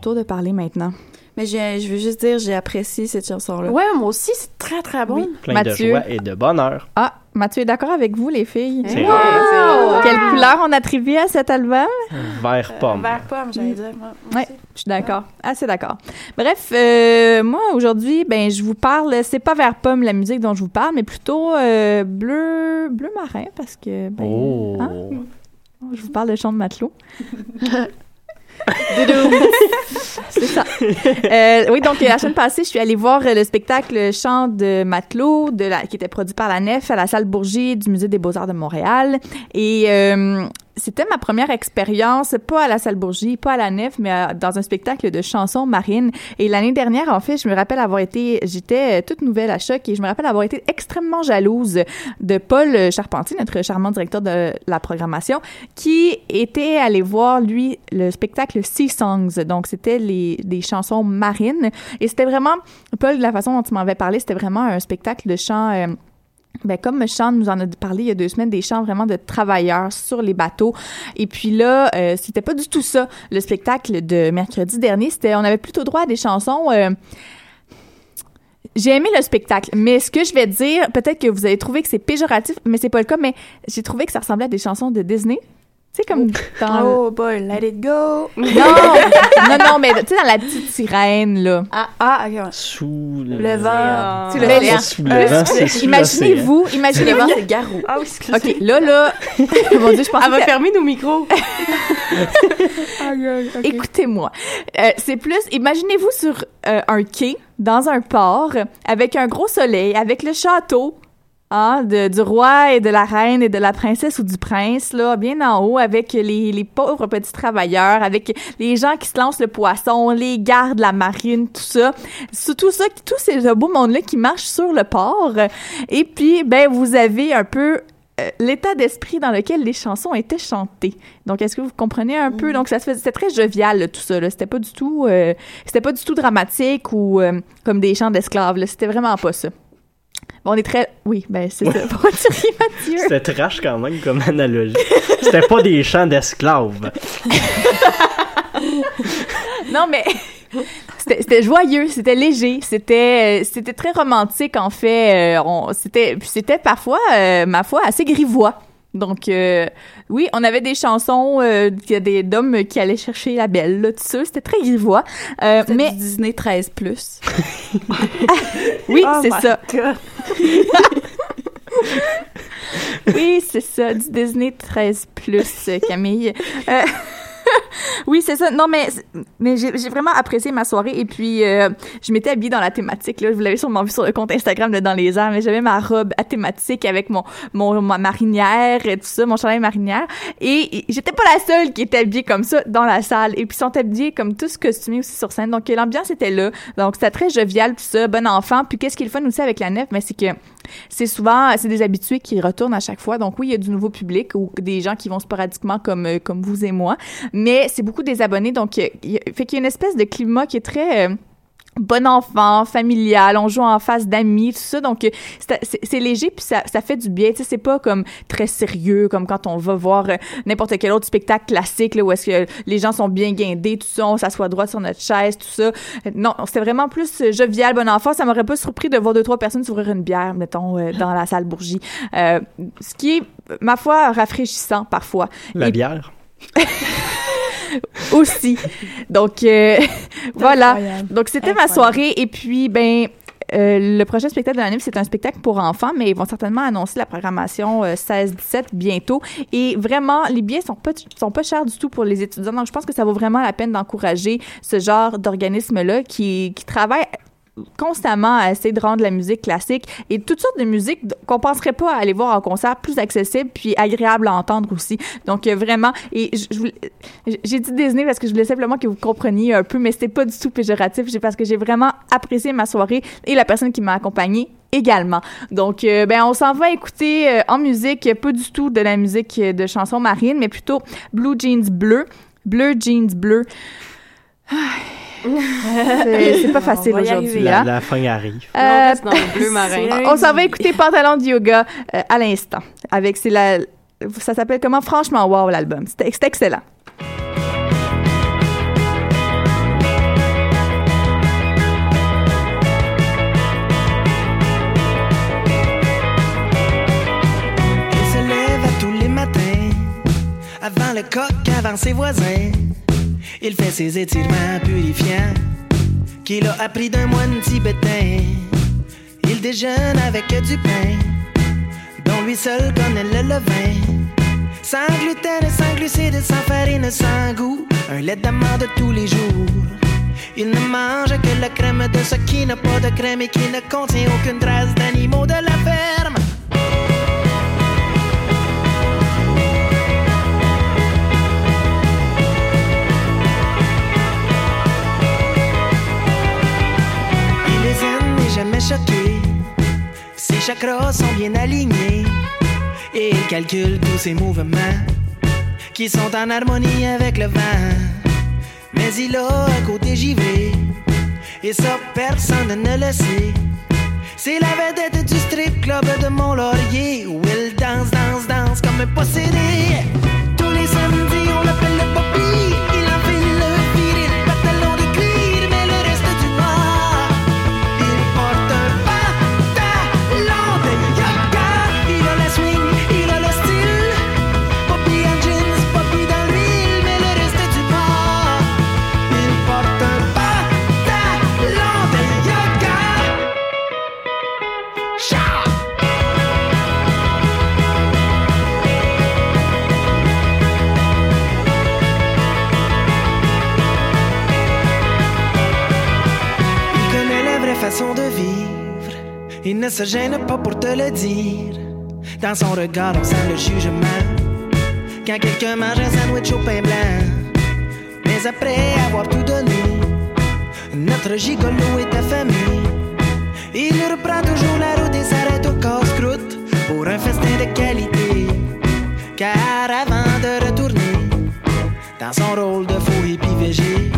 Tour de parler maintenant. Mais je veux juste dire, j'ai apprécié cette chanson-là. Ouais, moi aussi, c'est très, très bon. Plein Mathieu. de joie et de bonheur. Ah, Mathieu est d'accord avec vous, les filles? C'est Wow! vrai. Quelle couleur on attribue à cet album? Vert pomme. Vert pomme, j'allais dire. moi. Oui, je suis d'accord. Assez d'accord. Bref, euh, moi, aujourd'hui, ben, je vous parle, c'est pas vers pomme la musique dont je vous parle, mais plutôt euh, bleu, bleu marin, parce que, ben, Oh. hein, je vous parle de chant de matelot. C'est ça. Euh, oui, donc la semaine passée, je suis allée voir euh, le spectacle Chant de matelot qui était produit par la Nef à la salle Bourget du Musée des Beaux-Arts de Montréal. Et euh, c'était ma première expérience, pas à la salle Bourgie, pas à la Nef, mais dans un spectacle de chansons marines. Et l'année dernière, en fait, je me rappelle avoir été, j'étais euh, toute nouvelle à choc et je me rappelle avoir été extrêmement jalouse de Paul Charpentier, notre charmant directeur de la programmation, qui était allé voir, lui, le spectacle Sea Songs. Donc, c'était les, des chansons marines. Et c'était vraiment, Paul, de la façon dont tu m'avais parlé, c'était vraiment un spectacle de chant... euh, ben, comme Sean nous en a parlé il y a deux semaines, des chants vraiment de travailleurs sur les bateaux. Et puis là, euh, c'était pas du tout ça. Le spectacle de mercredi dernier, c'était, on avait plutôt droit à des chansons. euh, j'ai aimé le spectacle, mais ce que je vais dire, peut-être que vous avez trouvé que c'est péjoratif, mais c'est pas le cas, mais j'ai trouvé que ça ressemblait à des chansons de Disney. Tu sais, comme dans... Oh boy, let it go. Non, non, non, mais tu sais, dans la petite sirène, là. Ah, ah, ok, ouais. Sous le, Le vent. Tu le C'est sous le vent, c'est Imaginez-vous, imaginez-vous. c'est Garou. Ah oui, excusez. OK, là, là, mon Dieu, je pense Elle va fermer nos micros. Écoutez-moi. Euh, c'est plus, imaginez-vous sur euh, un quai, dans un port, avec un gros soleil, avec le château. Hein, de, du roi et de la reine et de la princesse ou du prince, là, bien en haut, avec les, les pauvres petits travailleurs, avec les gens qui se lancent le poisson, les gardes, la marine, tout ça. Tout ça, tout ces ce beau monde-là qui marche sur le port. Et puis, ben, vous avez un peu euh, l'état d'esprit dans lequel les chansons étaient chantées. Donc, est-ce que vous comprenez un peu? Donc, ça se c'était très jovial, là, tout ça. C'était pas du tout, euh, c'était pas du tout dramatique ou euh, comme des chants d'esclaves. C'était vraiment pas ça. Bon, on est très, oui, ben c'est ça. Tu ris, Mathieu? C'était trash quand même comme analogie. C'était pas des chants d'esclaves. Non, mais c'était c'était joyeux, c'était léger, c'était euh, c'était très romantique en fait. Euh, c'était c'était parfois, euh, ma foi, assez grivois. Donc euh, oui, on avait des chansons, euh, il y a des d'hommes qui allaient chercher la belle, là, tout ça. C'était très grivois. Euh, mais du Disney 13 plus. oui, Oh c'est ça. Oui, c'est ça, du Disney 13 plus, euh, Camille. Oui, c'est ça. Non, mais, mais j'ai vraiment apprécié ma soirée et puis euh, je m'étais habillée dans la thématique. Là. Vous l'avez sûrement vu sur le compte Instagram de Dans les airs, mais j'avais ma robe à thématique avec mon, mon ma marinière et tout ça, mon chandail marinière. Et, j'étais pas la seule qui était habillée comme ça dans la salle. Et puis ils sont habillés comme tous costumés aussi sur scène. Donc l'ambiance était là. Donc c'était très jovial, tout ça, bon enfant. Puis qu'est-ce qui est le fun aussi avec la nef, mais c'est que c'est souvent c'est des habitués qui retournent à chaque fois. Donc oui, il y a du nouveau public ou des gens qui vont sporadiquement comme euh, comme vous et moi, mais c'est beaucoup des abonnés. Donc il y a- fait qu'il y a une espèce de climat qui est très euh, bon enfant, familial, on joue en face d'amis, tout ça. Donc, euh, c'est- léger, puis ça, ça fait du bien. Tu sais, c'est pas comme très sérieux, comme quand on va voir euh, n'importe quel autre spectacle classique, là, où est-ce que les gens sont bien guindés, tout ça, on s'assoit droit sur notre chaise, tout ça. Non, c'était vraiment plus euh, jovial, bon enfant. Ça m'aurait pas surpris de voir deux, trois personnes s'ouvrir une bière, mettons, euh, dans la salle Bourgie. Euh, ce qui est, ma foi, rafraîchissant parfois. La Et- bière? aussi. Donc euh, voilà. Incroyable. Donc c'était ma soirée et puis ben euh, le prochain spectacle de l'année, c'est un spectacle pour enfants, mais ils vont certainement annoncer la programmation euh, 16-17 bientôt. Et vraiment, les billets sont pas, sont pas chers du tout pour les étudiants. Donc, je pense que ça vaut vraiment la peine d'encourager ce genre d'organisme-là qui, qui travaille constamment à essayer de rendre la musique classique et toutes sortes de musique qu'on penserait pas aller voir en concert plus accessible puis agréable à entendre aussi. Donc euh, vraiment et j'ai dit Disney parce que je voulais simplement que vous compreniez un peu mais c'était pas du tout péjoratif, j'ai parce que j'ai vraiment apprécié ma soirée et la personne qui m'a accompagnée également. Donc euh, ben on s'en va écouter euh, en musique pas du tout de la musique de chansons marines mais plutôt Blue Jeans Bleu, Bleu Jeans Bleu. Ah c'est pas facile aujourd'hui. La, fin arrive. Euh, non, on on s'en va écouter Pantalon de yoga euh, à l'instant. Avec la, ça s'appelle comment? Franchement, wow l'album. C'est excellent. Il se lève tous les matins avant le coq, avant ses voisins. Il fait ses étirements purifiants qu'il a appris d'un moine tibétain. Il déjeune avec du pain, dont lui seul connaît le levain. Sans gluten, sans glucides, sans farine, sans goût. Un lait d'amande tous les jours. Il ne mange que la crème de ce qui n'a pas de crème et qui ne contient aucune trace d'animaux de la ferme. Ses chakras sont bien alignés. Et il calcule tous ses mouvements qui sont en harmonie avec le vent. Mais il a un côté givré. Et ça, personne ne le sait. C'est la vedette du strip club de Mont-Laurier où il danse, danse, danse comme un possédé. Tous les samedis, on l'appelle le poppy. De vivre. Il ne se gêne pas pour te le dire. Dans son regard, on sent le jugement. Quand quelqu'un mange un sandwich au pain blanc. Mais après avoir tout donné, notre gigolo est affamé. Il reprend toujours la route et s'arrête au casse-croûte pour un festin de qualité. Car avant de retourner dans son rôle de faux hippie végé,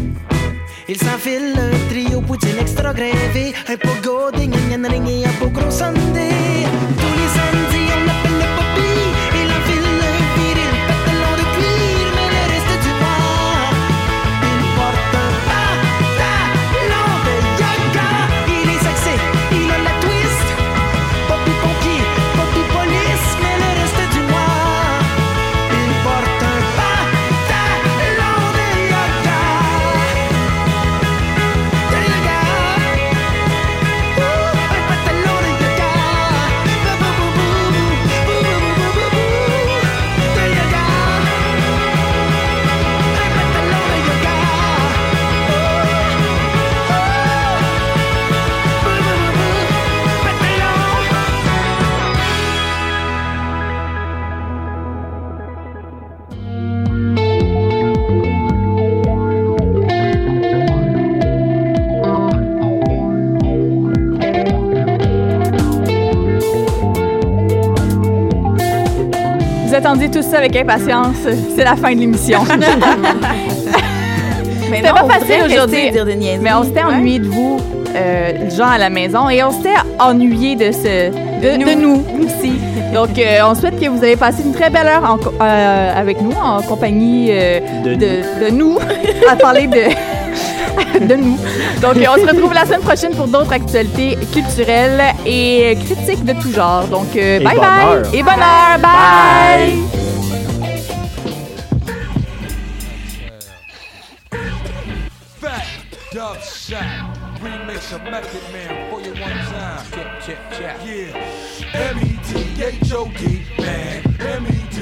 il s'enfile un trio poutine extra grévé, un pogo, des gnagnan ring et un beau gros sundae. Tous les attendiez tout ça avec impatience. C'est la fin de l'émission. Mais C'était pas on facile aujourd'hui. Mais on s'était ennuyé de vous, euh, gens à la maison, et on s'était ennuyé de ce, de, de nous aussi. Donc, euh, on souhaite que vous allez passer une très belle heure en co- euh, avec nous, en compagnie euh, De de, de nous, à parler de, de nous. Donc, on se retrouve la semaine prochaine pour d'autres actualités culturelles et critiques de tout genre. Donc, euh, Et bye bonne bye! bye.